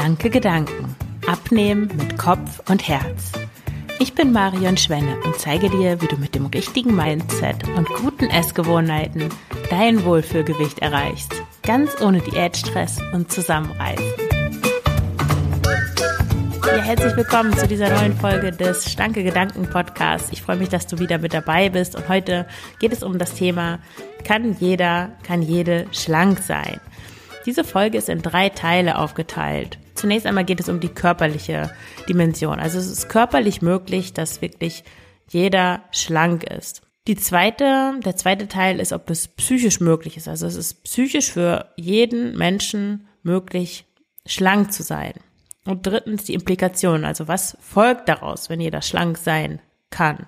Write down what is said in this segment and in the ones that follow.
Schlanke Gedanken. Abnehmen mit Kopf und Herz. Ich bin Marion Schwenne und zeige dir, wie du mit dem richtigen Mindset und guten Essgewohnheiten dein Wohlfühlgewicht erreichst. Ganz ohne Diätstress und Zusammenreißen. Ja, herzlich willkommen zu dieser neuen Folge des Schlanke Gedanken Podcasts. Ich freue mich, dass du wieder mit dabei bist und heute geht es um das Thema, kann jeder, kann jede schlank sein? Diese Folge ist in drei Teile aufgeteilt. Zunächst einmal geht es um die körperliche Dimension. Also es ist körperlich möglich, dass wirklich jeder schlank ist. Die zweite, der zweite Teil ist, ob das psychisch möglich ist. Also es ist psychisch für jeden Menschen möglich, schlank zu sein. Und drittens die Implikation. Also was folgt daraus, wenn jeder schlank sein kann?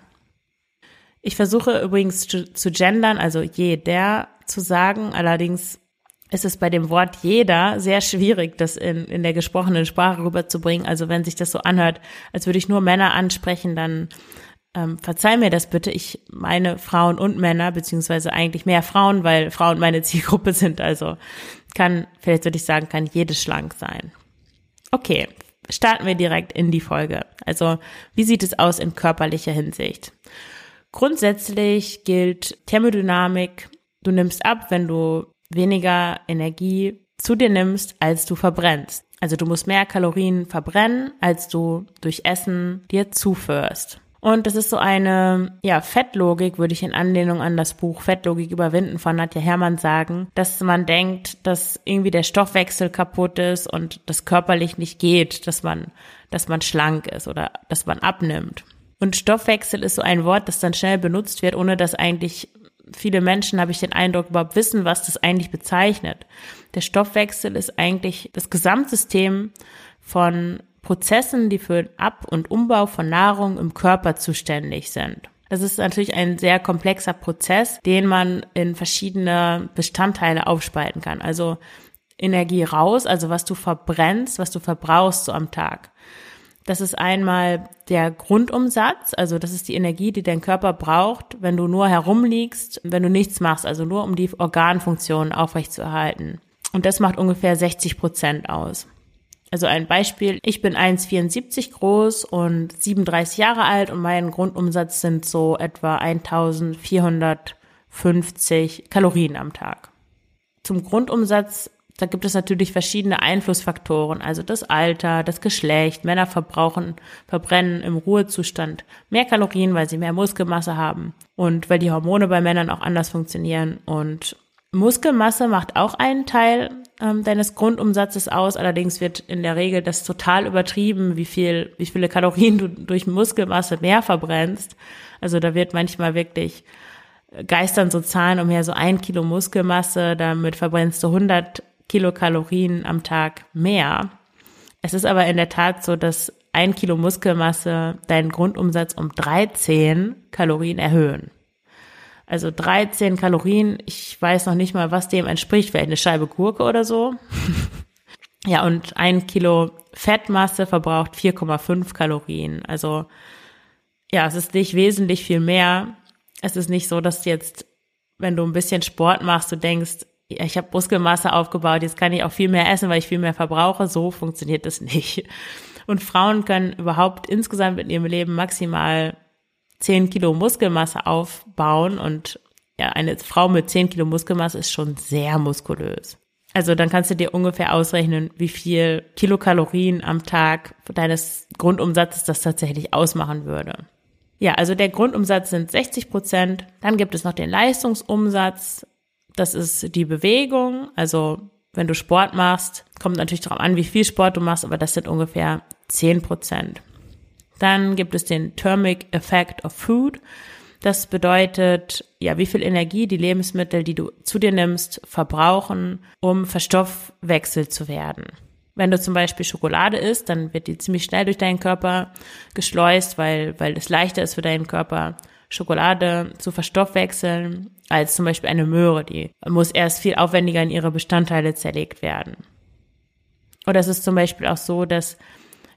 Ich versuche übrigens zu, zu gendern, also jeder zu sagen. Allerdings ist es bei dem Wort jeder sehr schwierig, das in, in der gesprochenen Sprache rüberzubringen. Also wenn sich das so anhört, als würde ich nur Männer ansprechen, dann ähm, verzeih mir das bitte. Ich meine Frauen und Männer, beziehungsweise eigentlich mehr Frauen, weil Frauen meine Zielgruppe sind. Also kann, vielleicht würde ich sagen, kann jedes schlank sein. Okay, starten wir direkt in die Folge. Also wie sieht es aus in körperlicher Hinsicht? Grundsätzlich gilt Thermodynamik, du nimmst ab, wenn du weniger Energie zu dir nimmst, als du verbrennst. Also du musst mehr Kalorien verbrennen, als du durch Essen dir zuführst. Und das ist so eine, ja, Fettlogik, würde ich in Anlehnung an das Buch Fettlogik überwinden von Nadja Hermann sagen, dass man denkt, dass irgendwie der Stoffwechsel kaputt ist und das körperlich nicht geht, dass man, dass man schlank ist oder dass man abnimmt. Und Stoffwechsel ist so ein Wort, das dann schnell benutzt wird, ohne dass eigentlich viele Menschen, habe ich den Eindruck, überhaupt wissen, was das eigentlich bezeichnet. Der Stoffwechsel ist eigentlich das Gesamtsystem von Prozessen, die für den Ab- und Umbau von Nahrung im Körper zuständig sind. Das ist natürlich ein sehr komplexer Prozess, den man in verschiedene Bestandteile aufspalten kann. Also Energie raus, also was du verbrennst, was du verbrauchst so am Tag. Das ist einmal der Grundumsatz, also das ist die Energie, die dein Körper braucht, wenn du nur herumliegst, wenn du nichts machst, also nur um die Organfunktionen aufrechtzuerhalten. Und das macht ungefähr 60 Prozent aus. Also ein Beispiel, ich bin 1,74 groß und 37 Jahre alt und mein Grundumsatz sind so etwa 1450 Kalorien am Tag. Zum Grundumsatz da gibt es natürlich verschiedene Einflussfaktoren, also das Alter, das Geschlecht. Männer verbrauchen, verbrennen im Ruhezustand mehr Kalorien, weil sie mehr Muskelmasse haben und weil die Hormone bei Männern auch anders funktionieren. Und Muskelmasse macht auch einen Teil ähm, deines Grundumsatzes aus. Allerdings wird in der Regel das total übertrieben, wie viel, wie viele Kalorien du durch Muskelmasse mehr verbrennst. Also da wird manchmal wirklich äh, geistern so Zahlen umher, so ein Kilo Muskelmasse, damit verbrennst du 100 Kilokalorien am Tag mehr. Es ist aber in der Tat so, dass ein Kilo Muskelmasse deinen Grundumsatz um 13 Kalorien erhöhen. Also 13 Kalorien, ich weiß noch nicht mal, was dem entspricht, vielleicht eine Scheibe Gurke oder so. ja, und ein Kilo Fettmasse verbraucht 4,5 Kalorien. Also ja, es ist nicht wesentlich viel mehr. Es ist nicht so, dass jetzt, wenn du ein bisschen Sport machst, du denkst, ich habe Muskelmasse aufgebaut, jetzt kann ich auch viel mehr essen, weil ich viel mehr verbrauche. So funktioniert das nicht. Und Frauen können überhaupt insgesamt in ihrem Leben maximal 10 Kilo Muskelmasse aufbauen und ja, eine Frau mit 10 Kilo Muskelmasse ist schon sehr muskulös. Also dann kannst du dir ungefähr ausrechnen, wie viel Kilokalorien am Tag deines Grundumsatzes das tatsächlich ausmachen würde. Ja, also der Grundumsatz sind 60 Prozent. Dann gibt es noch den Leistungsumsatz. Das ist die Bewegung. Also wenn du Sport machst, kommt natürlich darauf an, wie viel Sport du machst, aber das sind ungefähr 10 Prozent. Dann gibt es den Thermic Effect of Food. Das bedeutet, ja, wie viel Energie die Lebensmittel, die du zu dir nimmst, verbrauchen, um verstoffwechselt zu werden. Wenn du zum Beispiel Schokolade isst, dann wird die ziemlich schnell durch deinen Körper geschleust, weil, weil es leichter ist für deinen Körper, Schokolade zu verstoffwechseln als zum Beispiel eine Möhre. Die muss erst viel aufwendiger in ihre Bestandteile zerlegt werden. Oder es ist zum Beispiel auch so, dass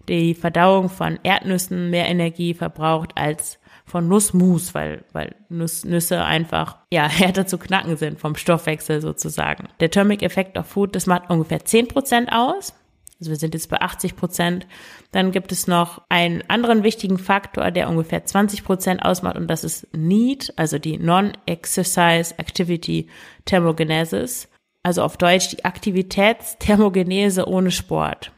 die Verdauung von Erdnüssen mehr Energie verbraucht als von Nussmus, weil, weil Nuss, Nüsse einfach, ja, härter zu knacken sind vom Stoffwechsel sozusagen. Der Thermic Effect of Food, das macht ungefähr zehn Prozent aus. Also wir sind jetzt bei 80 Prozent. Dann gibt es noch einen anderen wichtigen Faktor, der ungefähr 20 Prozent ausmacht und das ist NEAT, also die Non-Exercise Activity Thermogenesis. Also auf Deutsch die Aktivitätsthermogenese ohne Sport.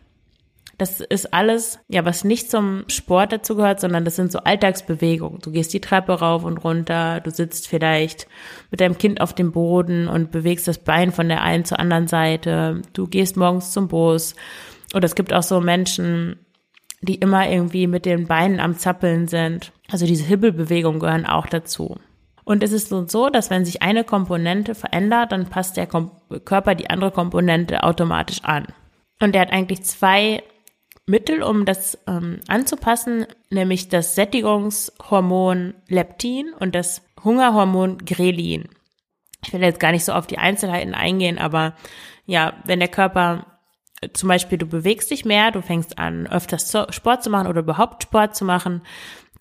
Das ist alles, ja, was nicht zum Sport dazu gehört, sondern das sind so Alltagsbewegungen. Du gehst die Treppe rauf und runter, du sitzt vielleicht mit deinem Kind auf dem Boden und bewegst das Bein von der einen zur anderen Seite. Du gehst morgens zum Bus. Oder es gibt auch so Menschen, die immer irgendwie mit den Beinen am Zappeln sind. Also diese Hibbelbewegungen gehören auch dazu. Und es ist so, dass wenn sich eine Komponente verändert, dann passt der Körper die andere Komponente automatisch an. Und er hat eigentlich zwei Mittel, um das ähm, anzupassen, nämlich das Sättigungshormon Leptin und das Hungerhormon Grelin. Ich will jetzt gar nicht so auf die Einzelheiten eingehen, aber ja, wenn der Körper zum Beispiel du bewegst dich mehr, du fängst an, öfters Sport zu machen oder überhaupt Sport zu machen,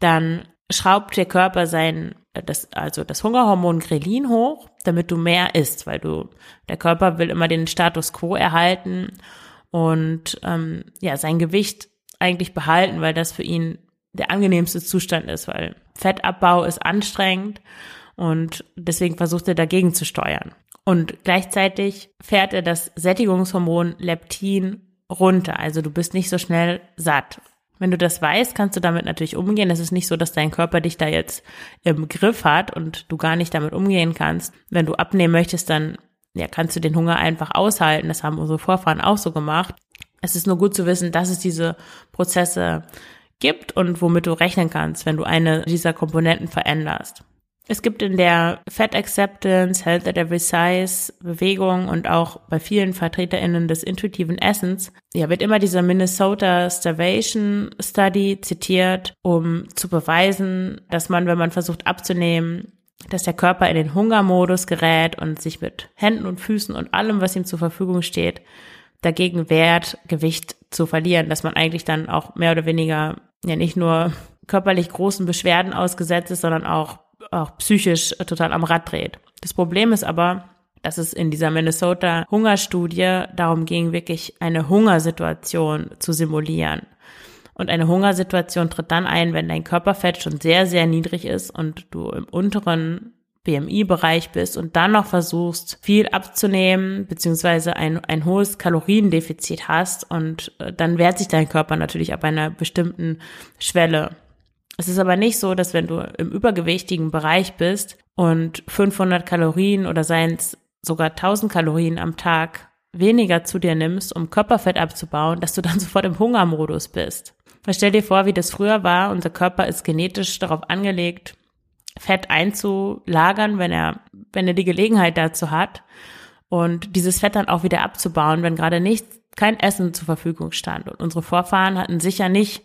dann schraubt der Körper sein, äh, das, also das Hungerhormon Grelin hoch, damit du mehr isst, weil du, der Körper will immer den Status quo erhalten und ähm, ja, sein Gewicht eigentlich behalten, weil das für ihn der angenehmste Zustand ist, weil Fettabbau ist anstrengend und deswegen versucht er dagegen zu steuern. Und gleichzeitig fährt er das Sättigungshormon Leptin runter, also du bist nicht so schnell satt. Wenn du das weißt, kannst du damit natürlich umgehen. Es ist nicht so, dass dein Körper dich da jetzt im Griff hat und du gar nicht damit umgehen kannst. Wenn du abnehmen möchtest, dann ja, kannst du den Hunger einfach aushalten. Das haben unsere Vorfahren auch so gemacht. Es ist nur gut zu wissen, dass es diese Prozesse gibt und womit du rechnen kannst, wenn du eine dieser Komponenten veränderst. Es gibt in der Fat Acceptance, Health at Every Size Bewegung und auch bei vielen VertreterInnen des intuitiven Essens, ja, wird immer dieser Minnesota Starvation Study zitiert, um zu beweisen, dass man, wenn man versucht abzunehmen, dass der Körper in den Hungermodus gerät und sich mit Händen und Füßen und allem, was ihm zur Verfügung steht, dagegen wehrt, Gewicht zu verlieren, dass man eigentlich dann auch mehr oder weniger ja nicht nur körperlich großen Beschwerden ausgesetzt ist, sondern auch, auch psychisch total am Rad dreht. Das Problem ist aber, dass es in dieser Minnesota Hungerstudie darum ging, wirklich eine Hungersituation zu simulieren. Und eine Hungersituation tritt dann ein, wenn dein Körperfett schon sehr, sehr niedrig ist und du im unteren BMI-Bereich bist und dann noch versuchst, viel abzunehmen, beziehungsweise ein, ein hohes Kaloriendefizit hast und äh, dann wehrt sich dein Körper natürlich ab einer bestimmten Schwelle. Es ist aber nicht so, dass wenn du im übergewichtigen Bereich bist und 500 Kalorien oder seien es sogar 1000 Kalorien am Tag weniger zu dir nimmst, um Körperfett abzubauen, dass du dann sofort im Hungermodus bist. Stell dir vor, wie das früher war. Unser Körper ist genetisch darauf angelegt, Fett einzulagern, wenn er, wenn er die Gelegenheit dazu hat. Und dieses Fett dann auch wieder abzubauen, wenn gerade nicht, kein Essen zur Verfügung stand. Und unsere Vorfahren hatten sicher nicht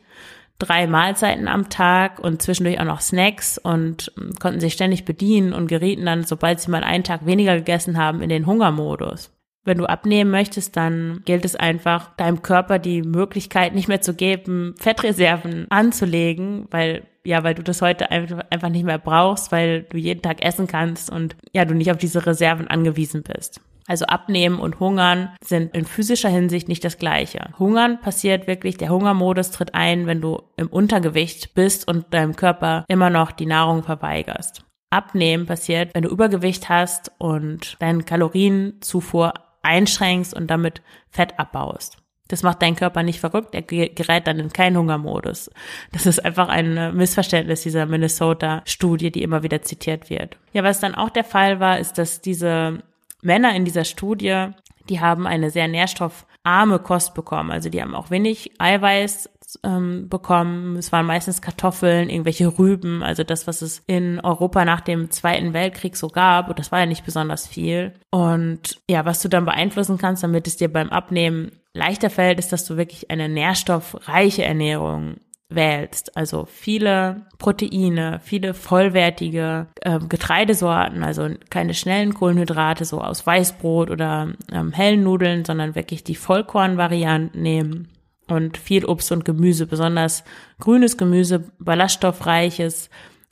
drei Mahlzeiten am Tag und zwischendurch auch noch Snacks und konnten sich ständig bedienen und gerieten dann, sobald sie mal einen Tag weniger gegessen haben, in den Hungermodus. Wenn du abnehmen möchtest, dann gilt es einfach, deinem Körper die Möglichkeit nicht mehr zu geben, Fettreserven anzulegen, weil ja, weil du das heute einfach nicht mehr brauchst, weil du jeden Tag essen kannst und ja, du nicht auf diese Reserven angewiesen bist. Also Abnehmen und Hungern sind in physischer Hinsicht nicht das gleiche. Hungern passiert wirklich, der Hungermodus tritt ein, wenn du im Untergewicht bist und deinem Körper immer noch die Nahrung verweigerst. Abnehmen passiert, wenn du Übergewicht hast und deine Kalorienzufuhr einschränkst und damit Fett abbaust. Das macht dein Körper nicht verrückt, er gerät dann in keinen Hungermodus. Das ist einfach ein Missverständnis dieser Minnesota-Studie, die immer wieder zitiert wird. Ja, was dann auch der Fall war, ist, dass diese Männer in dieser Studie, die haben eine sehr nährstoffarme Kost bekommen. Also die haben auch wenig Eiweiß ähm, bekommen. Es waren meistens Kartoffeln, irgendwelche Rüben, also das, was es in Europa nach dem Zweiten Weltkrieg so gab. Und das war ja nicht besonders viel. Und ja, was du dann beeinflussen kannst, damit es dir beim Abnehmen leichter fällt, ist, dass du wirklich eine nährstoffreiche Ernährung wählst. Also viele Proteine, viele vollwertige äh, Getreidesorten, also keine schnellen Kohlenhydrate, so aus Weißbrot oder ähm, hellen Nudeln, sondern wirklich die Vollkornvarianten nehmen und viel Obst und Gemüse, besonders grünes Gemüse, ballaststoffreiches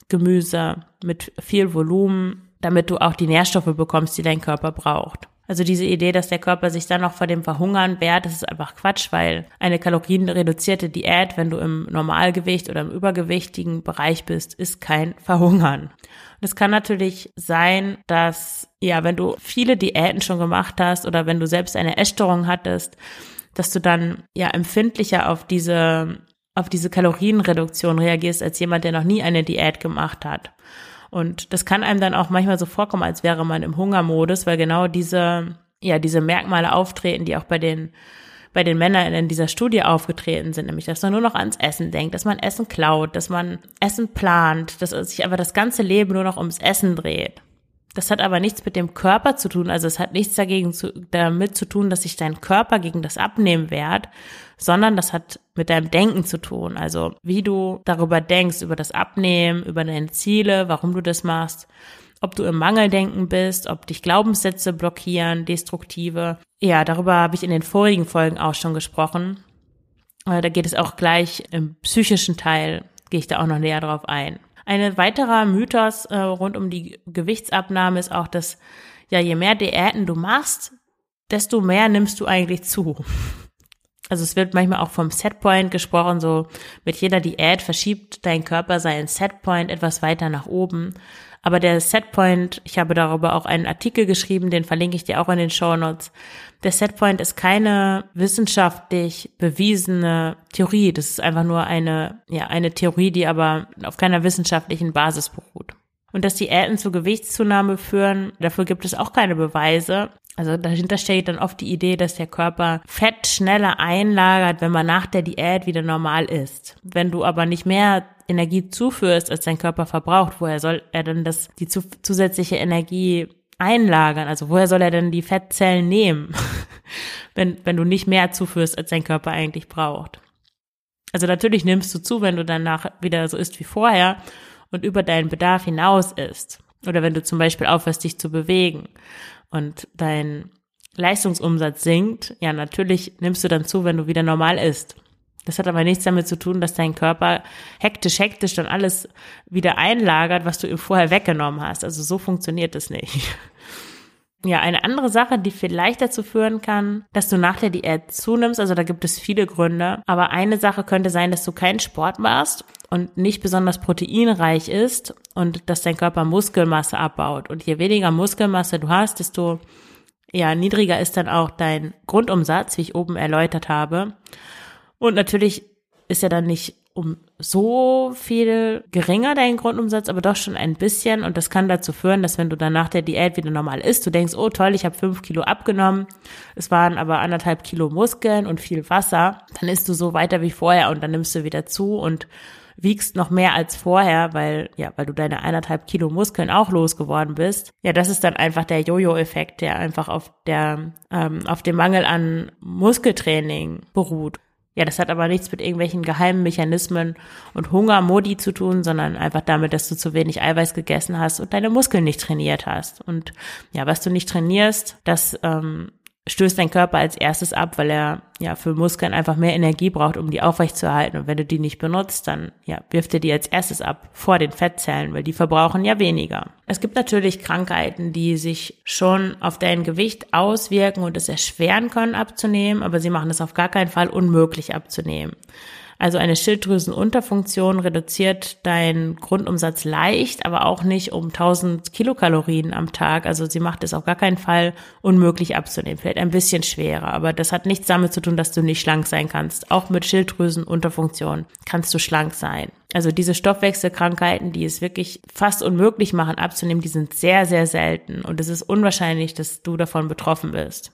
Gemüse mit viel Volumen, damit du auch die Nährstoffe bekommst, die dein Körper braucht. Also diese Idee, dass der Körper sich dann noch vor dem Verhungern wehrt, das ist einfach Quatsch, weil eine kalorienreduzierte Diät, wenn du im Normalgewicht oder im übergewichtigen Bereich bist, ist kein Verhungern. Und es kann natürlich sein, dass, ja, wenn du viele Diäten schon gemacht hast oder wenn du selbst eine Essstörung hattest, dass du dann ja empfindlicher auf diese auf diese Kalorienreduktion reagierst als jemand, der noch nie eine Diät gemacht hat. Und das kann einem dann auch manchmal so vorkommen, als wäre man im Hungermodus, weil genau diese, ja, diese Merkmale auftreten, die auch bei den bei den Männern in dieser Studie aufgetreten sind, nämlich dass man nur noch ans Essen denkt, dass man Essen klaut, dass man Essen plant, dass sich aber das ganze Leben nur noch ums Essen dreht. Das hat aber nichts mit dem Körper zu tun, also es hat nichts dagegen zu, damit zu tun, dass sich dein Körper gegen das Abnehmen wehrt, sondern das hat mit deinem Denken zu tun. Also wie du darüber denkst, über das Abnehmen, über deine Ziele, warum du das machst, ob du im Mangeldenken bist, ob dich Glaubenssätze blockieren, destruktive. Ja, darüber habe ich in den vorigen Folgen auch schon gesprochen. Äh, da geht es auch gleich im psychischen Teil, gehe ich da auch noch näher drauf ein. Ein weiterer Mythos äh, rund um die Gewichtsabnahme ist auch, dass ja, je mehr Diäten du machst, desto mehr nimmst du eigentlich zu. Also es wird manchmal auch vom Setpoint gesprochen, so mit jeder Diät verschiebt dein Körper seinen Setpoint etwas weiter nach oben. Aber der Setpoint, ich habe darüber auch einen Artikel geschrieben, den verlinke ich dir auch in den Show Notes. Der Setpoint ist keine wissenschaftlich bewiesene Theorie. Das ist einfach nur eine, ja, eine Theorie, die aber auf keiner wissenschaftlichen Basis beruht. Und dass Diäten zu Gewichtszunahme führen, dafür gibt es auch keine Beweise. Also dahinter steht dann oft die Idee, dass der Körper Fett schneller einlagert, wenn man nach der Diät wieder normal ist. Wenn du aber nicht mehr Energie zuführst, als dein Körper verbraucht, woher soll er denn das, die zusätzliche Energie einlagern? Also woher soll er denn die Fettzellen nehmen, wenn, wenn du nicht mehr zuführst, als dein Körper eigentlich braucht? Also natürlich nimmst du zu, wenn du danach wieder so isst wie vorher und über deinen Bedarf hinaus isst. Oder wenn du zum Beispiel aufhörst, dich zu bewegen und dein Leistungsumsatz sinkt, ja, natürlich nimmst du dann zu, wenn du wieder normal isst. Das hat aber nichts damit zu tun, dass dein Körper hektisch, hektisch dann alles wieder einlagert, was du ihm vorher weggenommen hast. Also so funktioniert es nicht. Ja, eine andere Sache, die vielleicht dazu führen kann, dass du nach der Diät zunimmst, also da gibt es viele Gründe, aber eine Sache könnte sein, dass du keinen Sport machst und nicht besonders proteinreich ist und dass dein Körper Muskelmasse abbaut. Und je weniger Muskelmasse du hast, desto ja, niedriger ist dann auch dein Grundumsatz, wie ich oben erläutert habe. Und natürlich ist er dann nicht um so viel geringer dein Grundumsatz, aber doch schon ein bisschen. Und das kann dazu führen, dass wenn du dann nach der Diät wieder normal isst, du denkst, oh toll, ich habe fünf Kilo abgenommen, es waren aber anderthalb Kilo Muskeln und viel Wasser, dann isst du so weiter wie vorher und dann nimmst du wieder zu und wiegst noch mehr als vorher, weil, ja, weil du deine eineinhalb Kilo Muskeln auch losgeworden bist. Ja, das ist dann einfach der Jojo-Effekt, der einfach auf der, ähm, auf dem Mangel an Muskeltraining beruht. Ja, das hat aber nichts mit irgendwelchen geheimen Mechanismen und Hungermodi zu tun, sondern einfach damit, dass du zu wenig Eiweiß gegessen hast und deine Muskeln nicht trainiert hast. Und ja, was du nicht trainierst, das ähm, stößt dein Körper als erstes ab, weil er ja für Muskeln einfach mehr Energie braucht, um die aufrechtzuerhalten. Und wenn du die nicht benutzt, dann ja, wirft er die als erstes ab vor den Fettzellen, weil die verbrauchen ja weniger. Es gibt natürlich Krankheiten, die sich schon auf dein Gewicht auswirken und es erschweren können abzunehmen, aber sie machen es auf gar keinen Fall unmöglich abzunehmen. Also eine Schilddrüsenunterfunktion reduziert deinen Grundumsatz leicht, aber auch nicht um 1000 Kilokalorien am Tag. Also sie macht es auf gar keinen Fall unmöglich abzunehmen. Vielleicht ein bisschen schwerer, aber das hat nichts damit zu tun, dass du nicht schlank sein kannst. Auch mit Schilddrüsenunterfunktion kannst du schlank sein. Also diese Stoffwechselkrankheiten, die es wirklich fast unmöglich machen abzunehmen, die sind sehr, sehr selten und es ist unwahrscheinlich, dass du davon betroffen bist.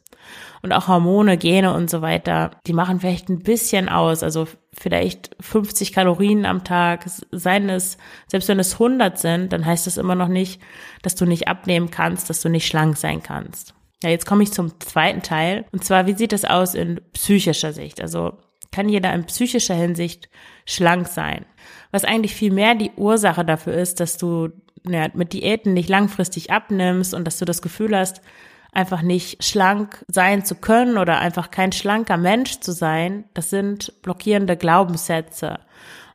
Und auch Hormone, Gene und so weiter, die machen vielleicht ein bisschen aus. Also vielleicht 50 Kalorien am Tag, seien es, selbst wenn es 100 sind, dann heißt das immer noch nicht, dass du nicht abnehmen kannst, dass du nicht schlank sein kannst. Ja, jetzt komme ich zum zweiten Teil. Und zwar, wie sieht das aus in psychischer Sicht? Also kann jeder in psychischer Hinsicht schlank sein? Was eigentlich viel mehr die Ursache dafür ist, dass du ja, mit Diäten nicht langfristig abnimmst und dass du das Gefühl hast, einfach nicht schlank sein zu können oder einfach kein schlanker Mensch zu sein, das sind blockierende Glaubenssätze.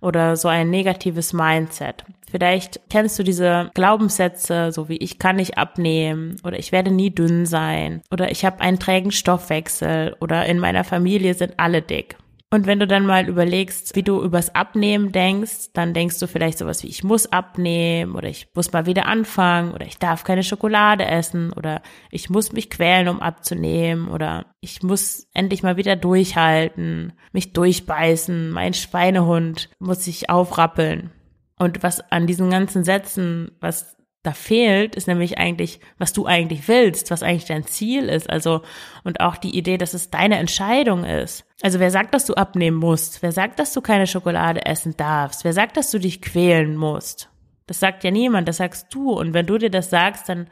oder so ein negatives Mindset. Vielleicht kennst du diese Glaubenssätze, so wie ich kann nicht abnehmen oder ich werde nie dünn sein oder ich habe einen trägen Stoffwechsel oder in meiner Familie sind alle dick. Und wenn du dann mal überlegst, wie du übers Abnehmen denkst, dann denkst du vielleicht sowas wie, ich muss abnehmen oder ich muss mal wieder anfangen oder ich darf keine Schokolade essen oder ich muss mich quälen, um abzunehmen oder ich muss endlich mal wieder durchhalten, mich durchbeißen, mein Schweinehund muss sich aufrappeln. Und was an diesen ganzen Sätzen, was da fehlt, ist nämlich eigentlich, was du eigentlich willst, was eigentlich dein Ziel ist. Also, und auch die Idee, dass es deine Entscheidung ist. Also, wer sagt, dass du abnehmen musst? Wer sagt, dass du keine Schokolade essen darfst? Wer sagt, dass du dich quälen musst? Das sagt ja niemand, das sagst du. Und wenn du dir das sagst, dann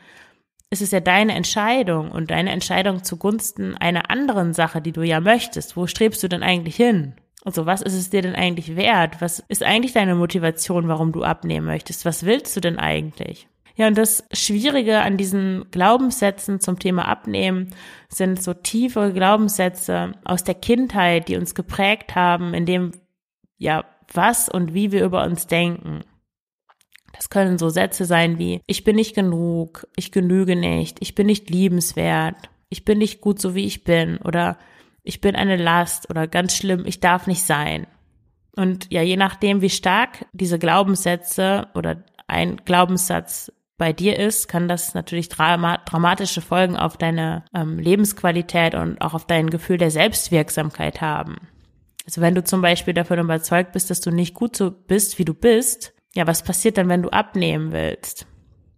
ist es ja deine Entscheidung und deine Entscheidung zugunsten einer anderen Sache, die du ja möchtest. Wo strebst du denn eigentlich hin? Also was ist es dir denn eigentlich wert? Was ist eigentlich deine Motivation, warum du abnehmen möchtest? Was willst du denn eigentlich? Ja, und das Schwierige an diesen Glaubenssätzen zum Thema Abnehmen sind so tiefe Glaubenssätze aus der Kindheit, die uns geprägt haben, in dem, ja, was und wie wir über uns denken. Das können so Sätze sein wie, ich bin nicht genug, ich genüge nicht, ich bin nicht liebenswert, ich bin nicht gut so wie ich bin oder ich bin eine Last oder ganz schlimm, ich darf nicht sein. Und ja, je nachdem, wie stark diese Glaubenssätze oder ein Glaubenssatz bei dir ist, kann das natürlich dramatische Folgen auf deine ähm, Lebensqualität und auch auf dein Gefühl der Selbstwirksamkeit haben. Also wenn du zum Beispiel davon überzeugt bist, dass du nicht gut so bist, wie du bist, ja, was passiert dann, wenn du abnehmen willst?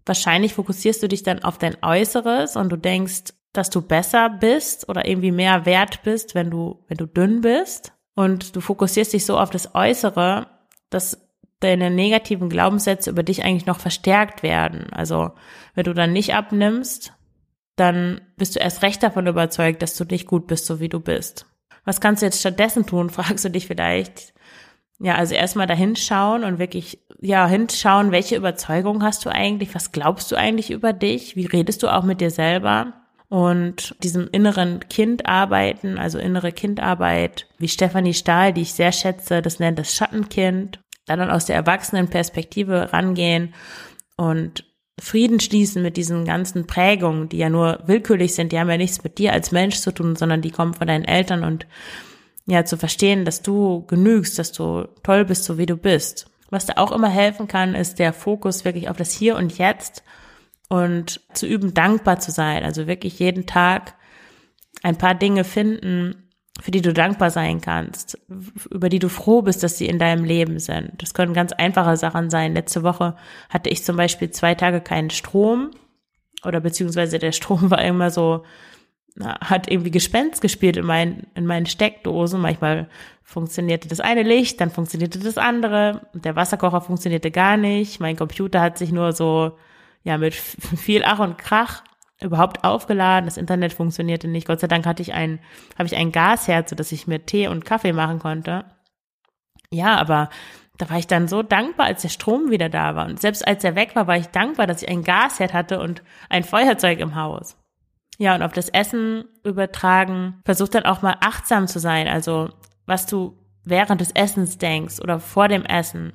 Wahrscheinlich fokussierst du dich dann auf dein Äußeres und du denkst, dass du besser bist oder irgendwie mehr wert bist, wenn du, wenn du dünn bist. Und du fokussierst dich so auf das Äußere, dass deine negativen Glaubenssätze über dich eigentlich noch verstärkt werden. Also wenn du dann nicht abnimmst, dann bist du erst recht davon überzeugt, dass du nicht gut bist, so wie du bist. Was kannst du jetzt stattdessen tun, fragst du dich vielleicht. Ja, also erstmal dahin schauen und wirklich, ja, hinschauen, welche Überzeugung hast du eigentlich, was glaubst du eigentlich über dich, wie redest du auch mit dir selber und diesem inneren Kind arbeiten, also innere Kindarbeit, wie Stefanie Stahl, die ich sehr schätze, das nennt das Schattenkind dann aus der Erwachsenenperspektive rangehen und Frieden schließen mit diesen ganzen Prägungen, die ja nur willkürlich sind, die haben ja nichts mit dir als Mensch zu tun, sondern die kommen von deinen Eltern und ja, zu verstehen, dass du genügst, dass du toll bist, so wie du bist. Was da auch immer helfen kann, ist der Fokus wirklich auf das Hier und Jetzt und zu üben, dankbar zu sein. Also wirklich jeden Tag ein paar Dinge finden, für die du dankbar sein kannst, über die du froh bist, dass sie in deinem Leben sind. Das können ganz einfache Sachen sein. Letzte Woche hatte ich zum Beispiel zwei Tage keinen Strom oder beziehungsweise der Strom war immer so, hat irgendwie Gespenst gespielt in meinen, in meinen Steckdosen. Manchmal funktionierte das eine Licht, dann funktionierte das andere. Der Wasserkocher funktionierte gar nicht. Mein Computer hat sich nur so, ja, mit viel Ach und Krach überhaupt aufgeladen. Das Internet funktionierte nicht. Gott sei Dank hatte ich ein, habe ich ein Gasherd, so dass ich mir Tee und Kaffee machen konnte. Ja, aber da war ich dann so dankbar, als der Strom wieder da war. Und selbst als er weg war, war ich dankbar, dass ich ein Gasherd hatte und ein Feuerzeug im Haus. Ja, und auf das Essen übertragen, versuch dann auch mal achtsam zu sein. Also, was du während des Essens denkst oder vor dem Essen.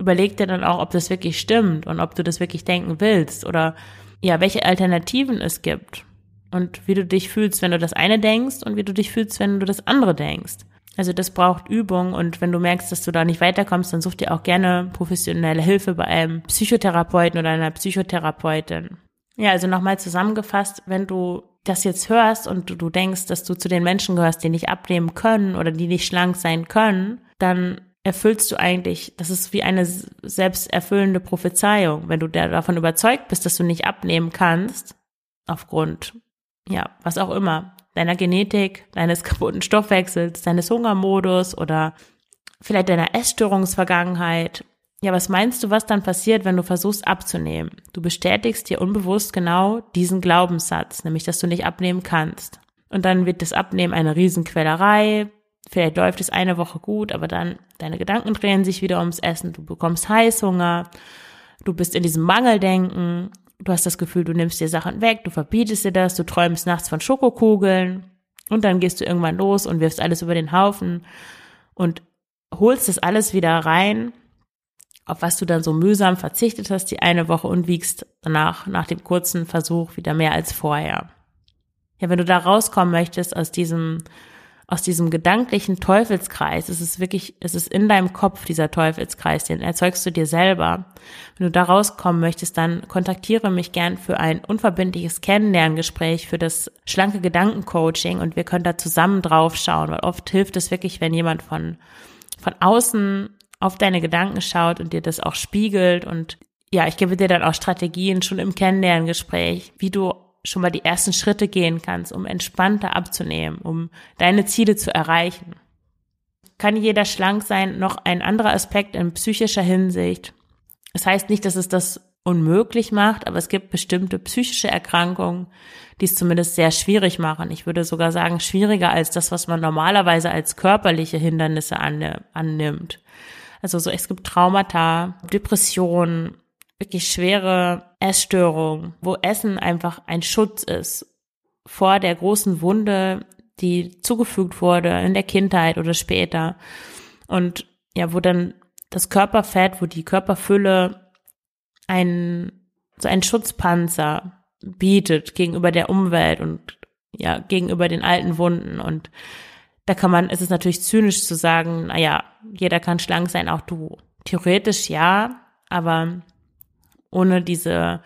Überleg dir dann auch, ob das wirklich stimmt und ob du das wirklich denken willst oder ja, welche Alternativen es gibt und wie du dich fühlst, wenn du das eine denkst und wie du dich fühlst, wenn du das andere denkst. Also das braucht Übung und wenn du merkst, dass du da nicht weiterkommst, dann such dir auch gerne professionelle Hilfe bei einem Psychotherapeuten oder einer Psychotherapeutin. Ja, also nochmal zusammengefasst, wenn du das jetzt hörst und du, denkst, dass du zu den Menschen gehörst, die nicht abnehmen können oder die nicht schlank sein können, dann erfüllst du eigentlich, das ist wie eine selbsterfüllende Prophezeiung, wenn du davon überzeugt bist, dass du nicht abnehmen kannst, aufgrund, ja, was auch immer, deiner Genetik, deines kaputten Stoffwechsels, deines Hungermodus oder vielleicht deiner Essstörungsvergangenheit. Ja, was meinst du, was dann passiert, wenn du versuchst abzunehmen? Du bestätigst dir unbewusst genau diesen Glaubenssatz, nämlich, dass du nicht abnehmen kannst. Und dann wird das Abnehmen eine Riesenquälerei, vielleicht läuft es eine Woche gut, aber dann deine Gedanken drehen sich wieder ums Essen, du bekommst Heißhunger, du bist in diesem Mangeldenken, du hast das Gefühl, du nimmst dir Sachen weg, du verbietest dir das, du träumst nachts von Schokokugeln. Und dann gehst du irgendwann los und wirfst alles über den Haufen und holst das alles wieder rein, auf was du dann so mühsam verzichtet hast die eine Woche und wiegst danach, nach dem kurzen Versuch, wieder mehr als vorher. Ja, wenn du da rauskommen möchtest aus diesem aus diesem gedanklichen Teufelskreis, es ist wirklich, es ist in deinem Kopf dieser Teufelskreis, den erzeugst du dir selber. Wenn du da rauskommen möchtest, dann kontaktiere mich gern für ein unverbindliches Kennenlerngespräch für das schlanke Gedankencoaching und wir können da zusammen drauf schauen, weil oft hilft es wirklich, wenn jemand von, von außen auf deine Gedanken schaut und dir das auch spiegelt und ja, ich gebe dir dann auch Strategien schon im Kennenlerngespräch, wie du schon mal die ersten Schritte gehen kannst, um entspannter abzunehmen, um deine Ziele zu erreichen. Kann jeder schlank sein? Noch ein anderer Aspekt in psychischer Hinsicht. Es das heißt nicht, dass es das unmöglich macht, aber es gibt bestimmte psychische Erkrankungen, die es zumindest sehr schwierig machen. Ich würde sogar sagen, schwieriger als das, was man normalerweise als körperliche Hindernisse annimmt. Also so, es gibt Traumata, Depressionen, wirklich schwere Essstörung, wo Essen einfach ein Schutz ist vor der großen Wunde, die zugefügt wurde in der Kindheit oder später. Und ja, wo dann das Körperfett, wo die Körperfülle ein, so ein Schutzpanzer bietet gegenüber der Umwelt und ja, gegenüber den alten Wunden. Und da kann man, ist es natürlich zynisch zu sagen, naja, jeder kann schlank sein, auch du. Theoretisch ja, aber ohne diese,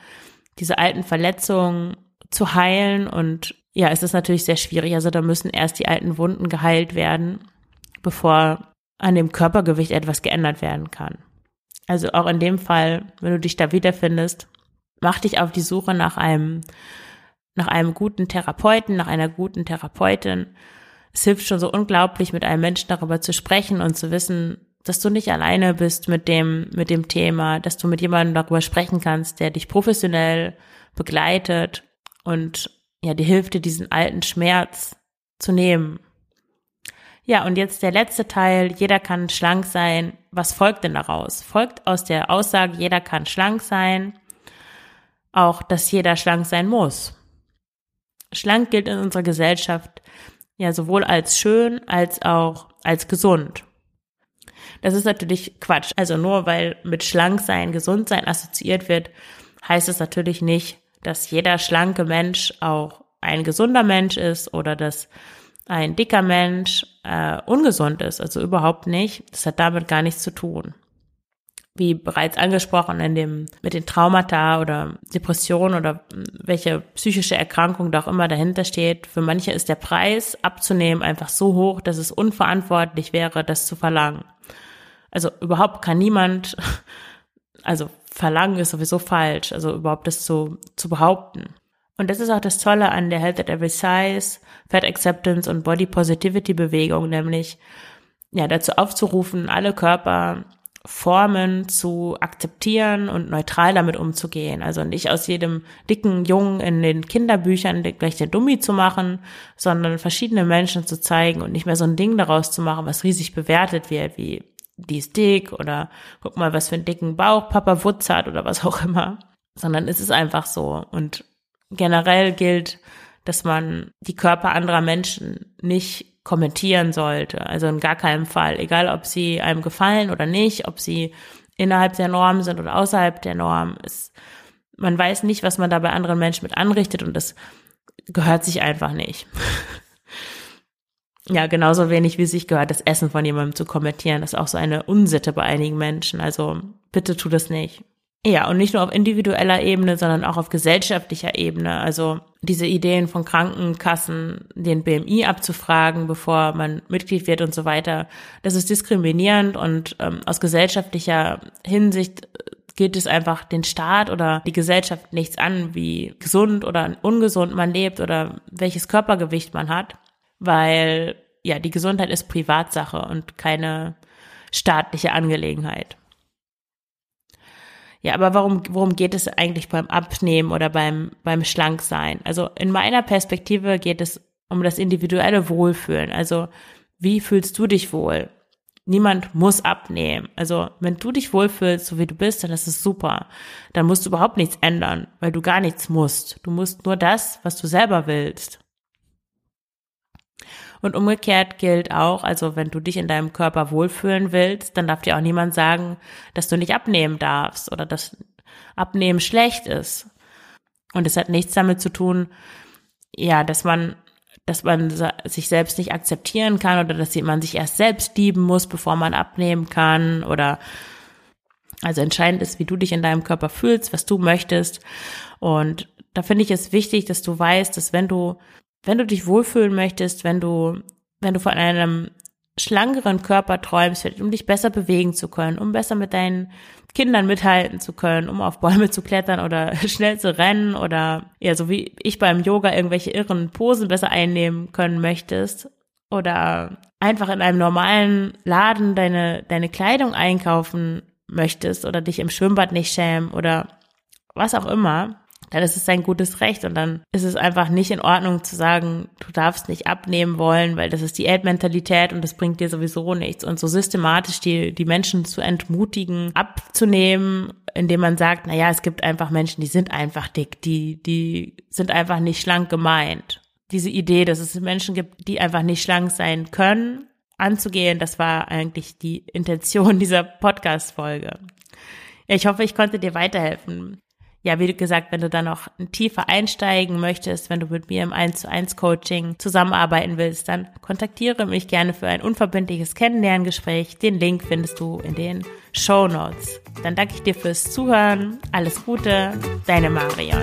diese alten Verletzungen zu heilen. Und ja, es ist natürlich sehr schwierig. Also da müssen erst die alten Wunden geheilt werden, bevor an dem Körpergewicht etwas geändert werden kann. Also auch in dem Fall, wenn du dich da wiederfindest, mach dich auf die Suche nach einem, nach einem guten Therapeuten, nach einer guten Therapeutin. Es hilft schon so unglaublich, mit einem Menschen darüber zu sprechen und zu wissen, dass du nicht alleine bist mit dem, mit dem Thema, dass du mit jemandem darüber sprechen kannst, der dich professionell begleitet und ja, dir hilft dir diesen alten Schmerz zu nehmen. Ja, und jetzt der letzte Teil, jeder kann schlank sein. Was folgt denn daraus? Folgt aus der Aussage, jeder kann schlank sein, auch, dass jeder schlank sein muss. Schlank gilt in unserer Gesellschaft ja sowohl als schön als auch als gesund. Das ist natürlich Quatsch. Also nur weil mit schlank sein, gesund sein assoziiert wird, heißt es natürlich nicht, dass jeder schlanke Mensch auch ein gesunder Mensch ist oder dass ein dicker Mensch äh, ungesund ist. Also überhaupt nicht. Das hat damit gar nichts zu tun. Wie bereits angesprochen, in dem, mit den Traumata oder Depressionen oder welche psychische Erkrankung da auch immer dahinter steht. Für manche ist der Preis abzunehmen einfach so hoch, dass es unverantwortlich wäre, das zu verlangen. Also überhaupt kann niemand, also verlangen ist sowieso falsch, also überhaupt das zu, zu behaupten. Und das ist auch das Tolle an der Health at Every Size, Fat Acceptance und Body Positivity Bewegung, nämlich ja dazu aufzurufen, alle Körperformen zu akzeptieren und neutral damit umzugehen. Also nicht aus jedem dicken Jungen in den Kinderbüchern gleich den Dummi zu machen, sondern verschiedene Menschen zu zeigen und nicht mehr so ein Ding daraus zu machen, was riesig bewertet wird, wie die ist dick oder guck mal, was für einen dicken Bauch Papa Wutz hat oder was auch immer, sondern es ist einfach so. Und generell gilt, dass man die Körper anderer Menschen nicht kommentieren sollte. Also in gar keinem Fall. Egal, ob sie einem gefallen oder nicht, ob sie innerhalb der Norm sind oder außerhalb der Norm. Es, man weiß nicht, was man da bei anderen Menschen mit anrichtet und das gehört sich einfach nicht. Ja, genauso wenig wie sich gehört, das Essen von jemandem zu kommentieren. Das ist auch so eine Unsitte bei einigen Menschen. Also bitte tu das nicht. Ja, und nicht nur auf individueller Ebene, sondern auch auf gesellschaftlicher Ebene. Also diese Ideen von Krankenkassen, den BMI abzufragen, bevor man Mitglied wird und so weiter, das ist diskriminierend und ähm, aus gesellschaftlicher Hinsicht geht es einfach den Staat oder die Gesellschaft nichts an, wie gesund oder ungesund man lebt oder welches Körpergewicht man hat weil ja, die Gesundheit ist Privatsache und keine staatliche Angelegenheit. Ja, aber warum, worum geht es eigentlich beim Abnehmen oder beim, beim Schlanksein? Also in meiner Perspektive geht es um das individuelle Wohlfühlen. Also wie fühlst du dich wohl? Niemand muss abnehmen. Also wenn du dich wohlfühlst, so wie du bist, dann ist es super. Dann musst du überhaupt nichts ändern, weil du gar nichts musst. Du musst nur das, was du selber willst. Und umgekehrt gilt auch, also wenn du dich in deinem Körper wohlfühlen willst, dann darf dir auch niemand sagen, dass du nicht abnehmen darfst oder dass Abnehmen schlecht ist. Und es hat nichts damit zu tun, ja, dass man, dass man sich selbst nicht akzeptieren kann oder dass man sich erst selbst lieben muss, bevor man abnehmen kann oder also entscheidend ist, wie du dich in deinem Körper fühlst, was du möchtest. Und da finde ich es wichtig, dass du weißt, dass wenn du, wenn du dich wohlfühlen möchtest, wenn du, wenn du von einem schlankeren Körper träumst, um dich besser bewegen zu können, um besser mit deinen Kindern mithalten zu können, um auf Bäume zu klettern oder schnell zu rennen oder ja, so wie ich beim Yoga irgendwelche irren Posen besser einnehmen können möchtest oder einfach in einem normalen Laden deine, deine Kleidung einkaufen möchtest oder dich im Schwimmbad nicht schämen oder was auch immer, dann ist es dein gutes Recht und dann ist es einfach nicht in Ordnung zu sagen, du darfst nicht abnehmen wollen, weil das ist die Diätmentalität und das bringt dir sowieso nichts und so systematisch die, die Menschen zu entmutigen, abzunehmen, indem man sagt, na ja, es gibt einfach Menschen, die sind einfach dick, die, die sind einfach nicht schlank gemeint. Diese Idee, dass es Menschen gibt, die einfach nicht schlank sein können, anzugehen, das war eigentlich die Intention dieser Podcast-Folge. Ich hoffe, ich konnte dir weiterhelfen ja, wie gesagt, wenn du da noch tiefer einsteigen möchtest, wenn du mit mir im 1 zu 1 Coaching zusammenarbeiten willst, dann kontaktiere mich gerne für ein unverbindliches Kennenlerngespräch. Den Link findest du in den Show Notes. Dann danke ich dir fürs Zuhören. Alles Gute, deine Marion.